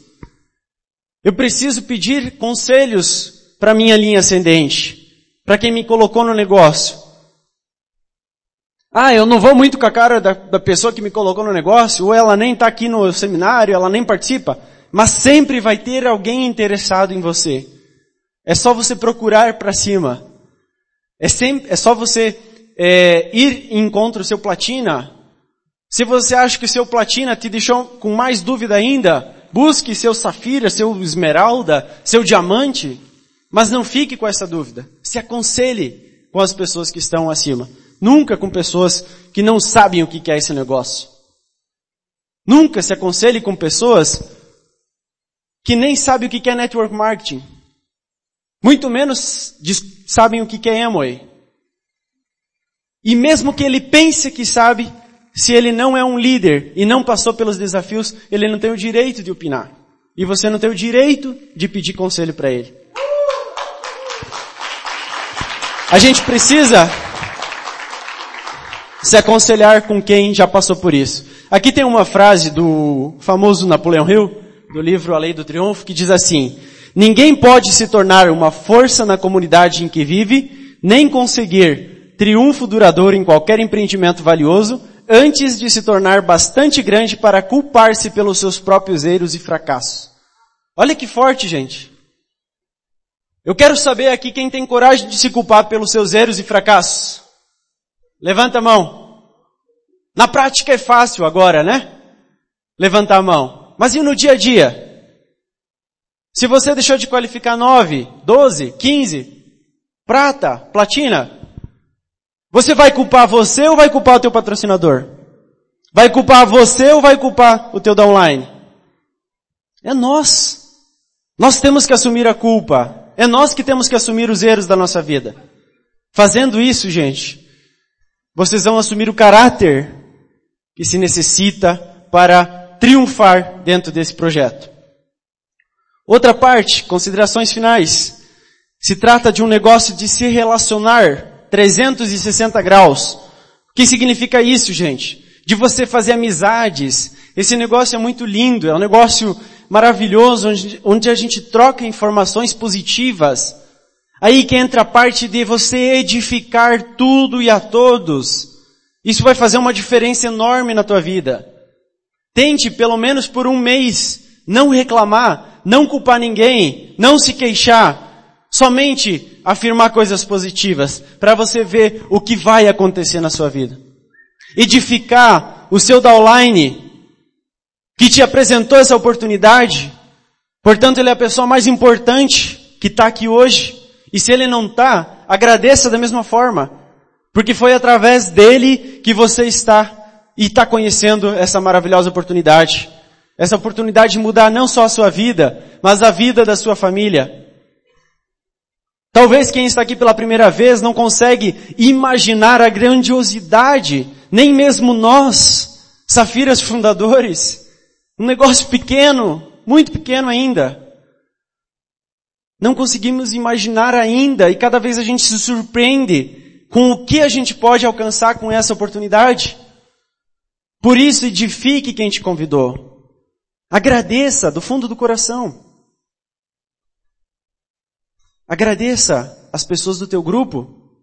Eu preciso pedir conselhos para minha linha ascendente, para quem me colocou no negócio. Ah, eu não vou muito com a cara da, da pessoa que me colocou no negócio, ou ela nem está aqui no seminário, ela nem participa, mas sempre vai ter alguém interessado em você. É só você procurar para cima. É, sempre, é só você é, ir em encontro ao seu platina. Se você acha que o seu platina te deixou com mais dúvida ainda, busque seu safira, seu esmeralda, seu diamante, mas não fique com essa dúvida. Se aconselhe com as pessoas que estão acima. Nunca com pessoas que não sabem o que é esse negócio. Nunca se aconselhe com pessoas que nem sabem o que é network marketing. Muito menos sabem o que é Amway. E mesmo que ele pense que sabe, se ele não é um líder e não passou pelos desafios, ele não tem o direito de opinar. E você não tem o direito de pedir conselho para ele. A gente precisa se aconselhar com quem já passou por isso. aqui tem uma frase do famoso Napoleão Hill, do livro A Lei do Triunfo, que diz assim, ninguém pode se tornar uma força na comunidade em que vive, nem conseguir triunfo duradouro em qualquer empreendimento valioso, antes de se tornar bastante grande para culpar-se pelos seus próprios erros e fracassos. Olha que forte, gente. Eu quero saber aqui quem tem coragem de se culpar pelos seus erros e fracassos. Levanta a mão. Na prática é fácil agora, né? Levantar a mão. Mas e no dia a dia? Se você deixou de qualificar 9, 12, 15, prata, platina, você vai culpar você ou vai culpar o teu patrocinador? Vai culpar você ou vai culpar o teu downline? É nós. Nós temos que assumir a culpa. É nós que temos que assumir os erros da nossa vida. Fazendo isso, gente, vocês vão assumir o caráter que se necessita para triunfar dentro desse projeto. Outra parte, considerações finais. Se trata de um negócio de se relacionar 360 graus. O que significa isso, gente? De você fazer amizades. Esse negócio é muito lindo, é um negócio maravilhoso, onde, a gente troca informações positivas. Aí que entra a parte de você edificar tudo e a todos. Isso vai fazer uma diferença enorme na tua vida. Tente, pelo menos por um mês, não reclamar, não culpar ninguém, não se queixar, somente afirmar coisas positivas, para você ver o que vai acontecer na sua vida. Edificar o seu downline, que te apresentou essa oportunidade. Portanto, ele é a pessoa mais importante que está aqui hoje. E se ele não está, agradeça da mesma forma. Porque foi através dele que você está e está conhecendo essa maravilhosa oportunidade. Essa oportunidade de mudar não só a sua vida, mas a vida da sua família. Talvez quem está aqui pela primeira vez não consegue imaginar a grandiosidade, nem mesmo nós, Safiras fundadores, um negócio pequeno, muito pequeno ainda. Não conseguimos imaginar ainda e cada vez a gente se surpreende com o que a gente pode alcançar com essa oportunidade. Por isso, edifique quem te convidou. Agradeça do fundo do coração. Agradeça as pessoas do teu grupo.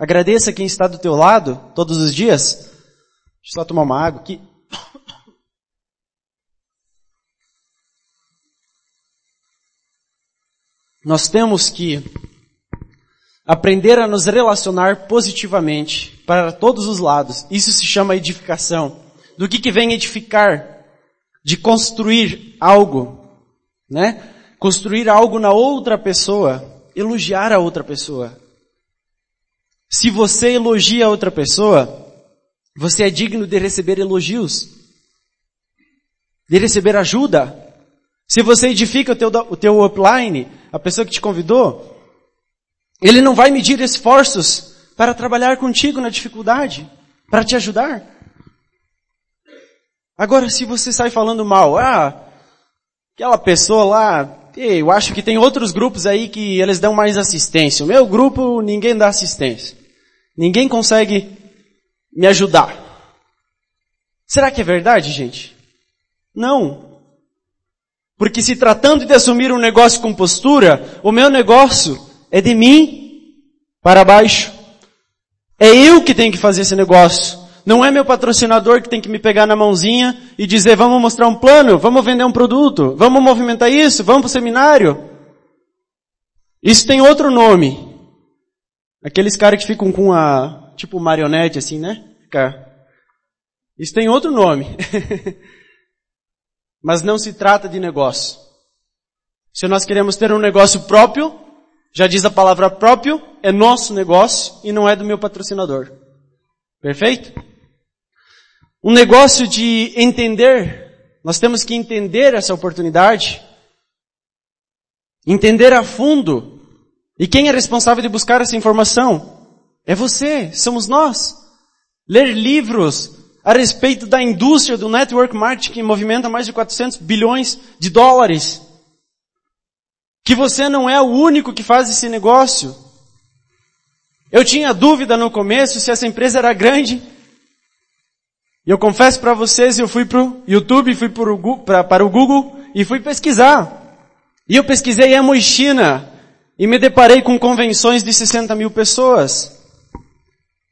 Agradeça quem está do teu lado todos os dias. Deixa eu só tomar uma água aqui. Nós temos que aprender a nos relacionar positivamente para todos os lados. Isso se chama edificação. Do que que vem edificar? De construir algo, né? Construir algo na outra pessoa, elogiar a outra pessoa. Se você elogia a outra pessoa, você é digno de receber elogios, de receber ajuda. Se você edifica o teu, o teu upline, a pessoa que te convidou, ele não vai medir esforços para trabalhar contigo na dificuldade, para te ajudar. Agora, se você sai falando mal, ah, aquela pessoa lá, eu acho que tem outros grupos aí que eles dão mais assistência. O meu grupo, ninguém dá assistência. Ninguém consegue me ajudar. Será que é verdade, gente? Não. Porque se tratando de assumir um negócio com postura, o meu negócio é de mim para baixo. É eu que tenho que fazer esse negócio. Não é meu patrocinador que tem que me pegar na mãozinha e dizer, vamos mostrar um plano, vamos vender um produto, vamos movimentar isso, vamos para o seminário. Isso tem outro nome. Aqueles caras que ficam com a, tipo marionete assim, né? Isso tem outro nome. Mas não se trata de negócio. Se nós queremos ter um negócio próprio, já diz a palavra próprio, é nosso negócio e não é do meu patrocinador. Perfeito? Um negócio de entender, nós temos que entender essa oportunidade, entender a fundo. E quem é responsável de buscar essa informação? É você, somos nós. Ler livros, a respeito da indústria do network marketing que movimenta mais de 400 bilhões de dólares. Que você não é o único que faz esse negócio. Eu tinha dúvida no começo se essa empresa era grande. E eu confesso para vocês, eu fui para o YouTube, fui pro, pra, para o Google e fui pesquisar. E eu pesquisei Emo e China e me deparei com convenções de 60 mil pessoas.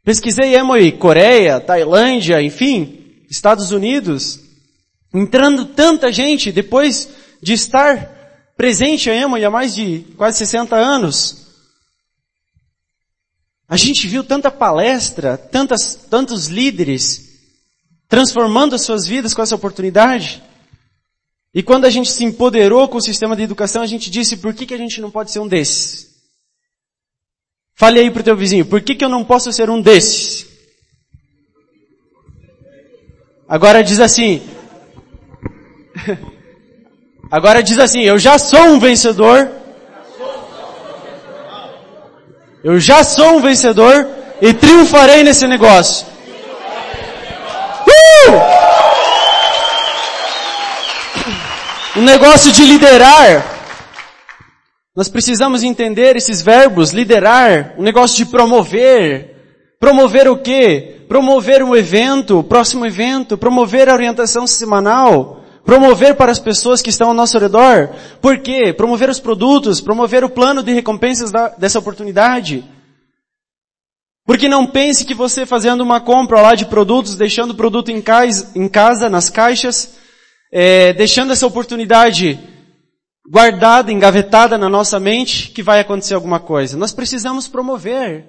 Pesquisei Emo e Coreia, Tailândia, enfim, Estados Unidos. Entrando tanta gente depois de estar presente a Emo há mais de quase 60 anos. A gente viu tanta palestra, tantas, tantos líderes transformando as suas vidas com essa oportunidade. E quando a gente se empoderou com o sistema de educação, a gente disse, por que, que a gente não pode ser um desses? Fale aí pro teu vizinho, por que, que eu não posso ser um desses? Agora diz assim, agora diz assim, eu já sou um vencedor, eu já sou um vencedor e triunfarei nesse negócio. O negócio de liderar. Nós precisamos entender esses verbos, liderar, o negócio de promover. Promover o quê? Promover um evento, o próximo evento, promover a orientação semanal, promover para as pessoas que estão ao nosso redor. Por quê? Promover os produtos, promover o plano de recompensas da, dessa oportunidade. Porque não pense que você fazendo uma compra lá de produtos, deixando o produto em casa, em casa nas caixas, é, deixando essa oportunidade guardada, engavetada na nossa mente, que vai acontecer alguma coisa. Nós precisamos promover.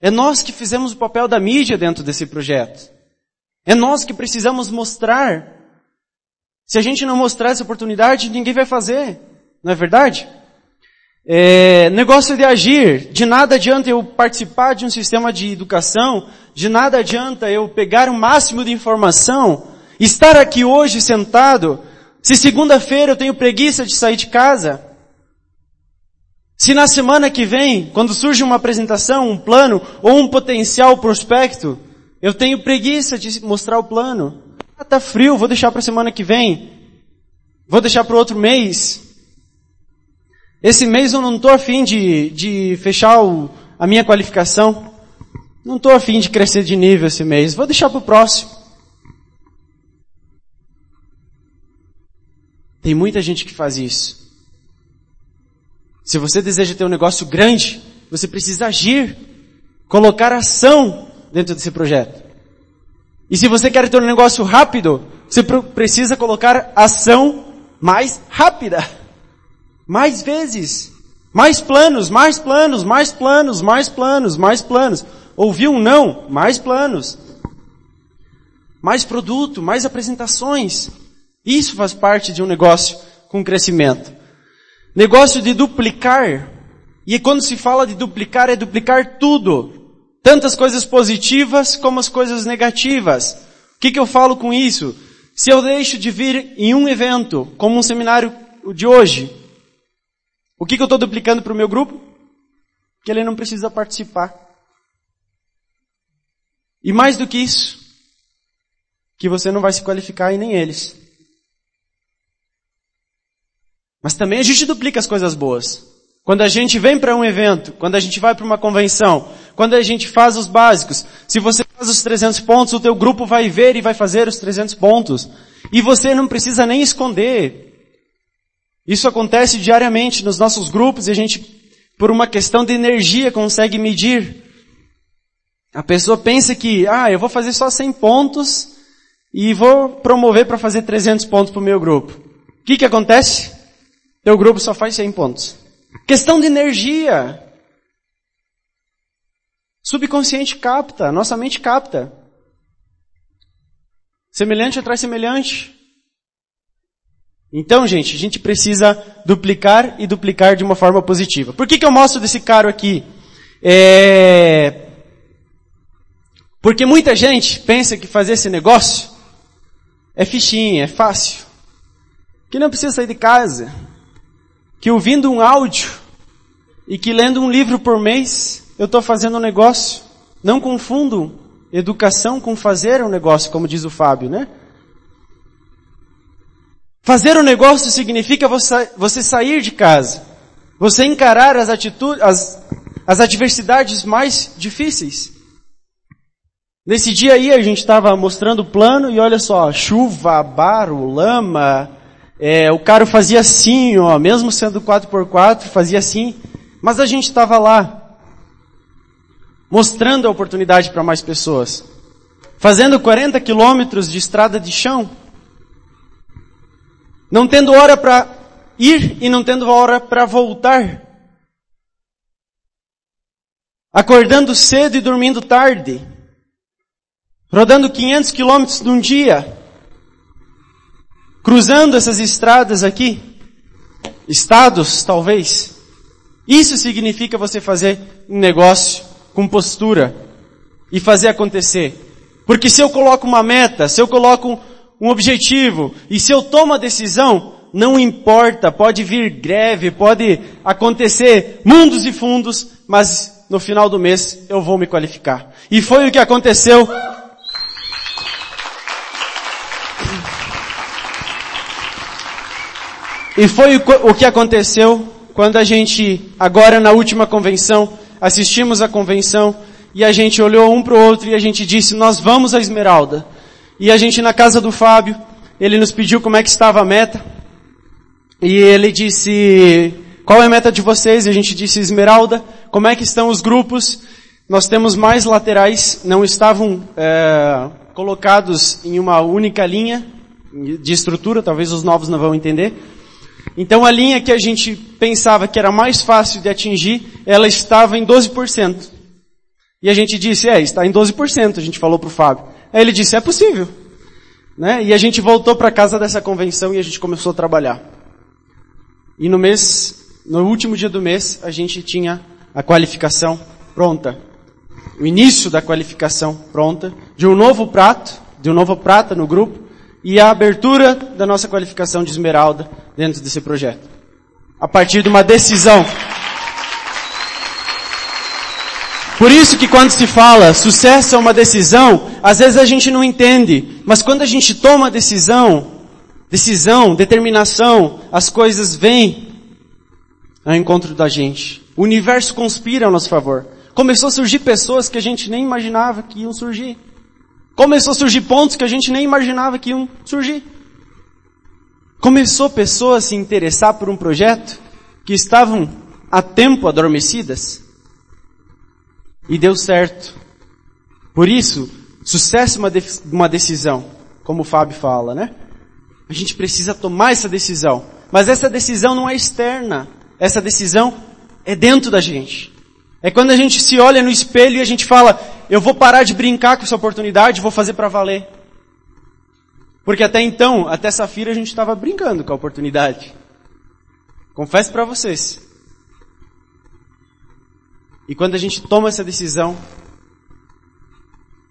É nós que fizemos o papel da mídia dentro desse projeto. É nós que precisamos mostrar. Se a gente não mostrar essa oportunidade, ninguém vai fazer. Não é verdade? É, negócio de agir. De nada adianta eu participar de um sistema de educação, de nada adianta eu pegar o máximo de informação, estar aqui hoje sentado, se segunda-feira eu tenho preguiça de sair de casa. Se na semana que vem, quando surge uma apresentação, um plano ou um potencial prospecto, eu tenho preguiça de mostrar o plano. Ah, tá frio, vou deixar para semana que vem. Vou deixar para outro mês. Esse mês eu não estou afim de, de fechar o, a minha qualificação. Não estou afim de crescer de nível esse mês. Vou deixar para o próximo. Tem muita gente que faz isso. Se você deseja ter um negócio grande, você precisa agir, colocar ação dentro desse projeto. E se você quer ter um negócio rápido, você precisa colocar ação mais rápida. Mais vezes. Mais planos, mais planos, mais planos, mais planos, mais planos. Ouviu um não? Mais planos. Mais produto, mais apresentações. Isso faz parte de um negócio com crescimento. Negócio de duplicar. E quando se fala de duplicar, é duplicar tudo. Tantas coisas positivas como as coisas negativas. O que, que eu falo com isso? Se eu deixo de vir em um evento, como um seminário de hoje, o que, que eu estou duplicando para o meu grupo? Que ele não precisa participar. E mais do que isso, que você não vai se qualificar e nem eles. Mas também a gente duplica as coisas boas. Quando a gente vem para um evento, quando a gente vai para uma convenção, quando a gente faz os básicos, se você faz os 300 pontos, o teu grupo vai ver e vai fazer os 300 pontos. E você não precisa nem esconder. Isso acontece diariamente nos nossos grupos e a gente, por uma questão de energia, consegue medir. A pessoa pensa que, ah, eu vou fazer só 100 pontos e vou promover para fazer 300 pontos para o meu grupo. O que que acontece? Teu grupo só faz 100 pontos. Questão de energia. Subconsciente capta, nossa mente capta. Semelhante atrai semelhante. Então, gente, a gente precisa duplicar e duplicar de uma forma positiva. Por que, que eu mostro desse cara aqui? É... Porque muita gente pensa que fazer esse negócio é fichinha, é fácil. Que não precisa sair de casa. Que ouvindo um áudio e que lendo um livro por mês, eu estou fazendo um negócio. Não confundam educação com fazer um negócio, como diz o Fábio, né? Fazer um negócio significa você sair de casa. Você encarar as atitudes, as, as adversidades mais difíceis. Nesse dia aí a gente estava mostrando o plano e olha só, chuva, baro, lama, é, o cara fazia assim, ó, mesmo sendo 4x4, fazia assim, mas a gente estava lá, mostrando a oportunidade para mais pessoas, fazendo 40 quilômetros de estrada de chão, não tendo hora para ir e não tendo hora para voltar, acordando cedo e dormindo tarde, rodando 500 quilômetros num dia, cruzando essas estradas aqui, estados talvez. Isso significa você fazer um negócio com postura e fazer acontecer. Porque se eu coloco uma meta, se eu coloco um objetivo e se eu tomo a decisão, não importa, pode vir greve, pode acontecer mundos e fundos, mas no final do mês eu vou me qualificar. E foi o que aconteceu E foi o que aconteceu quando a gente, agora na última convenção, assistimos a convenção e a gente olhou um para o outro e a gente disse, nós vamos à Esmeralda. E a gente na casa do Fábio, ele nos pediu como é que estava a meta. E ele disse, qual é a meta de vocês? E a gente disse, Esmeralda, como é que estão os grupos? Nós temos mais laterais, não estavam é, colocados em uma única linha de estrutura, talvez os novos não vão entender. Então a linha que a gente pensava que era mais fácil de atingir, ela estava em 12%. E a gente disse, é, está em 12%, a gente falou para o Fábio. Aí ele disse, é possível. Né? E a gente voltou para casa dessa convenção e a gente começou a trabalhar. E no mês, no último dia do mês, a gente tinha a qualificação pronta. O início da qualificação pronta, de um novo prato, de um novo prata no grupo, e a abertura da nossa qualificação de esmeralda dentro desse projeto. A partir de uma decisão. Por isso que quando se fala sucesso é uma decisão, às vezes a gente não entende. Mas quando a gente toma decisão, decisão, determinação, as coisas vêm ao encontro da gente. O universo conspira a nosso favor. Começou a surgir pessoas que a gente nem imaginava que iam surgir. Começou a surgir pontos que a gente nem imaginava que iam surgir. Começou pessoas a se interessar por um projeto que estavam há tempo adormecidas. E deu certo. Por isso, sucesso é uma, de uma decisão, como o Fábio fala, né? A gente precisa tomar essa decisão. Mas essa decisão não é externa. Essa decisão é dentro da gente. É quando a gente se olha no espelho e a gente fala, eu vou parar de brincar com essa oportunidade, vou fazer para valer. Porque até então, até Safira a gente estava brincando com a oportunidade. Confesso para vocês. E quando a gente toma essa decisão,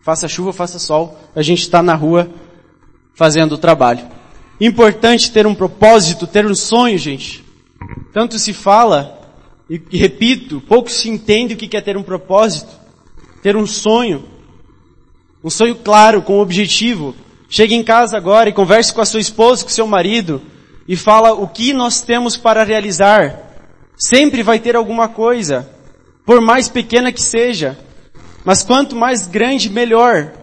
faça chuva, faça sol, a gente está na rua fazendo o trabalho. Importante ter um propósito, ter um sonho, gente. Tanto se fala e, repito, pouco se entende o que é ter um propósito, ter um sonho, um sonho claro, com um objetivo. Chegue em casa agora e converse com a sua esposa, com seu marido, e fala o que nós temos para realizar. Sempre vai ter alguma coisa, por mais pequena que seja, mas quanto mais grande, melhor.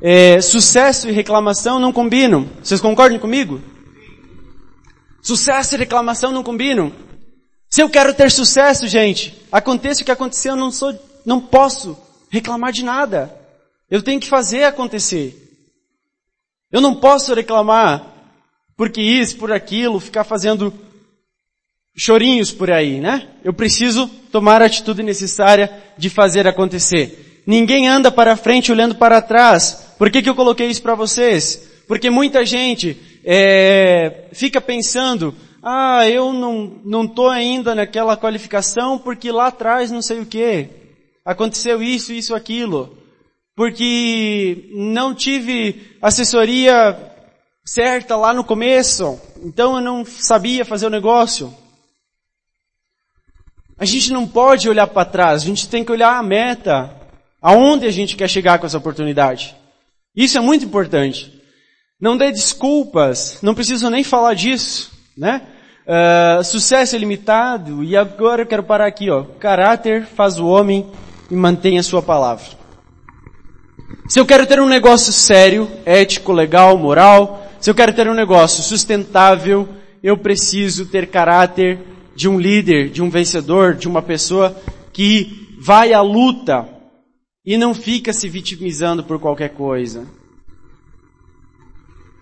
É, sucesso e reclamação não combinam. Vocês concordam comigo? Sucesso e reclamação não combinam. Se eu quero ter sucesso, gente, aconteça o que aconteceu, eu não sou, não posso reclamar de nada. Eu tenho que fazer acontecer. Eu não posso reclamar porque isso, por aquilo, ficar fazendo chorinhos por aí, né? Eu preciso tomar a atitude necessária de fazer acontecer. Ninguém anda para frente olhando para trás. Por que, que eu coloquei isso para vocês? Porque muita gente é, fica pensando, ah, eu não, não tô ainda naquela qualificação porque lá atrás não sei o que. Aconteceu isso, isso, aquilo. Porque não tive assessoria certa lá no começo. Então eu não sabia fazer o negócio. A gente não pode olhar para trás, a gente tem que olhar a meta. Aonde a gente quer chegar com essa oportunidade. Isso é muito importante. Não dê desculpas, não preciso nem falar disso, né? Uh, sucesso é limitado, e agora eu quero parar aqui, ó. Caráter faz o homem e mantém a sua palavra. Se eu quero ter um negócio sério, ético, legal, moral, se eu quero ter um negócio sustentável, eu preciso ter caráter de um líder, de um vencedor, de uma pessoa que vai à luta e não fica se vitimizando por qualquer coisa.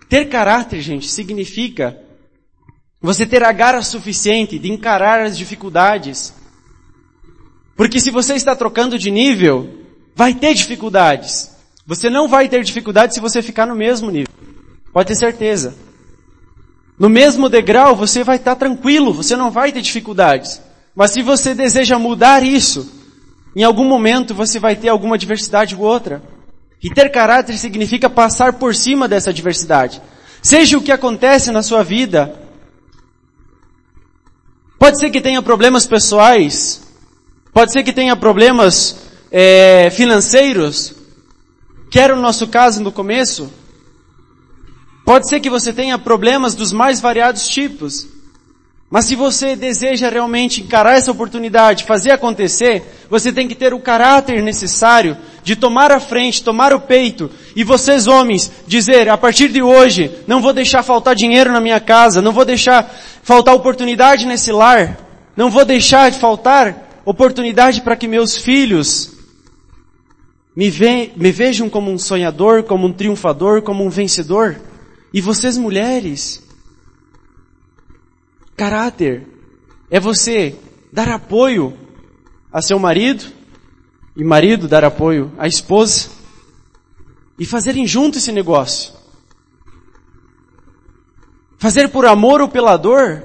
Ter caráter, gente, significa você ter a garra suficiente de encarar as dificuldades. Porque se você está trocando de nível, vai ter dificuldades. Você não vai ter dificuldade se você ficar no mesmo nível. Pode ter certeza. No mesmo degrau, você vai estar tranquilo, você não vai ter dificuldades. Mas se você deseja mudar isso, em algum momento você vai ter alguma adversidade ou outra. E ter caráter significa passar por cima dessa adversidade. Seja o que acontece na sua vida. Pode ser que tenha problemas pessoais. Pode ser que tenha problemas é, financeiros. Que era o nosso caso no começo. Pode ser que você tenha problemas dos mais variados tipos. Mas se você deseja realmente encarar essa oportunidade, fazer acontecer, você tem que ter o caráter necessário de tomar a frente, tomar o peito, e vocês homens, dizer, a partir de hoje, não vou deixar faltar dinheiro na minha casa, não vou deixar faltar oportunidade nesse lar, não vou deixar de faltar oportunidade para que meus filhos me, ve me vejam como um sonhador, como um triunfador, como um vencedor. E vocês mulheres, Caráter é você dar apoio a seu marido e marido dar apoio à esposa e fazerem junto esse negócio. Fazer por amor ou pela dor,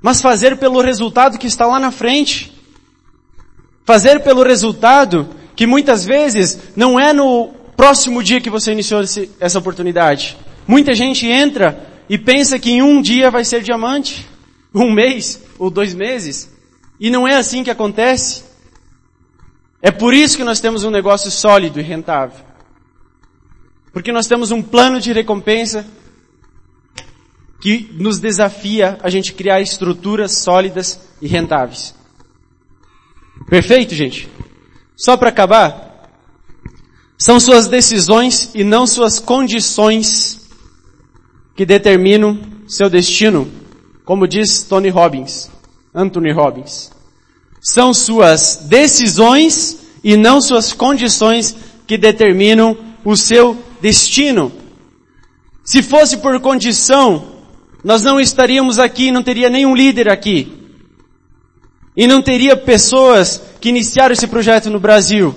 mas fazer pelo resultado que está lá na frente. Fazer pelo resultado que muitas vezes não é no próximo dia que você iniciou essa oportunidade. Muita gente entra e pensa que em um dia vai ser diamante, um mês ou dois meses, e não é assim que acontece. É por isso que nós temos um negócio sólido e rentável. Porque nós temos um plano de recompensa que nos desafia a gente criar estruturas sólidas e rentáveis. Perfeito, gente? Só para acabar, são suas decisões e não suas condições que determinam seu destino, como diz Tony Robbins, Anthony Robbins. São suas decisões e não suas condições que determinam o seu destino. Se fosse por condição, nós não estaríamos aqui, não teria nenhum líder aqui. E não teria pessoas que iniciaram esse projeto no Brasil.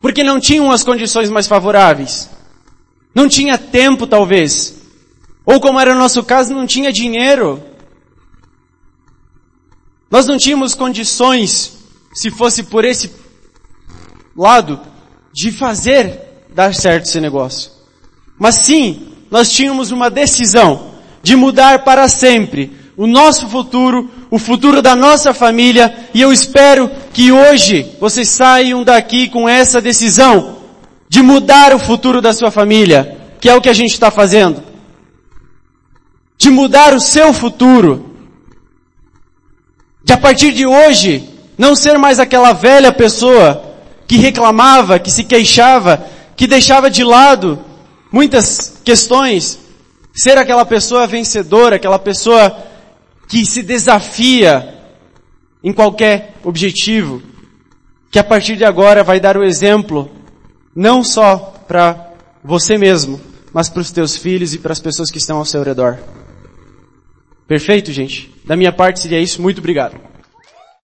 Porque não tinham as condições mais favoráveis. Não tinha tempo, talvez. Ou como era o nosso caso, não tinha dinheiro. Nós não tínhamos condições, se fosse por esse lado, de fazer dar certo esse negócio. Mas sim, nós tínhamos uma decisão de mudar para sempre o nosso futuro, o futuro da nossa família, e eu espero que hoje vocês saiam daqui com essa decisão de mudar o futuro da sua família, que é o que a gente está fazendo. De mudar o seu futuro. De a partir de hoje, não ser mais aquela velha pessoa que reclamava, que se queixava, que deixava de lado muitas questões. Ser aquela pessoa vencedora, aquela pessoa que se desafia em qualquer objetivo, que a partir de agora vai dar o exemplo não só para você mesmo, mas para os teus filhos e para as pessoas que estão ao seu redor. Perfeito, gente? Da minha parte seria isso. Muito obrigado.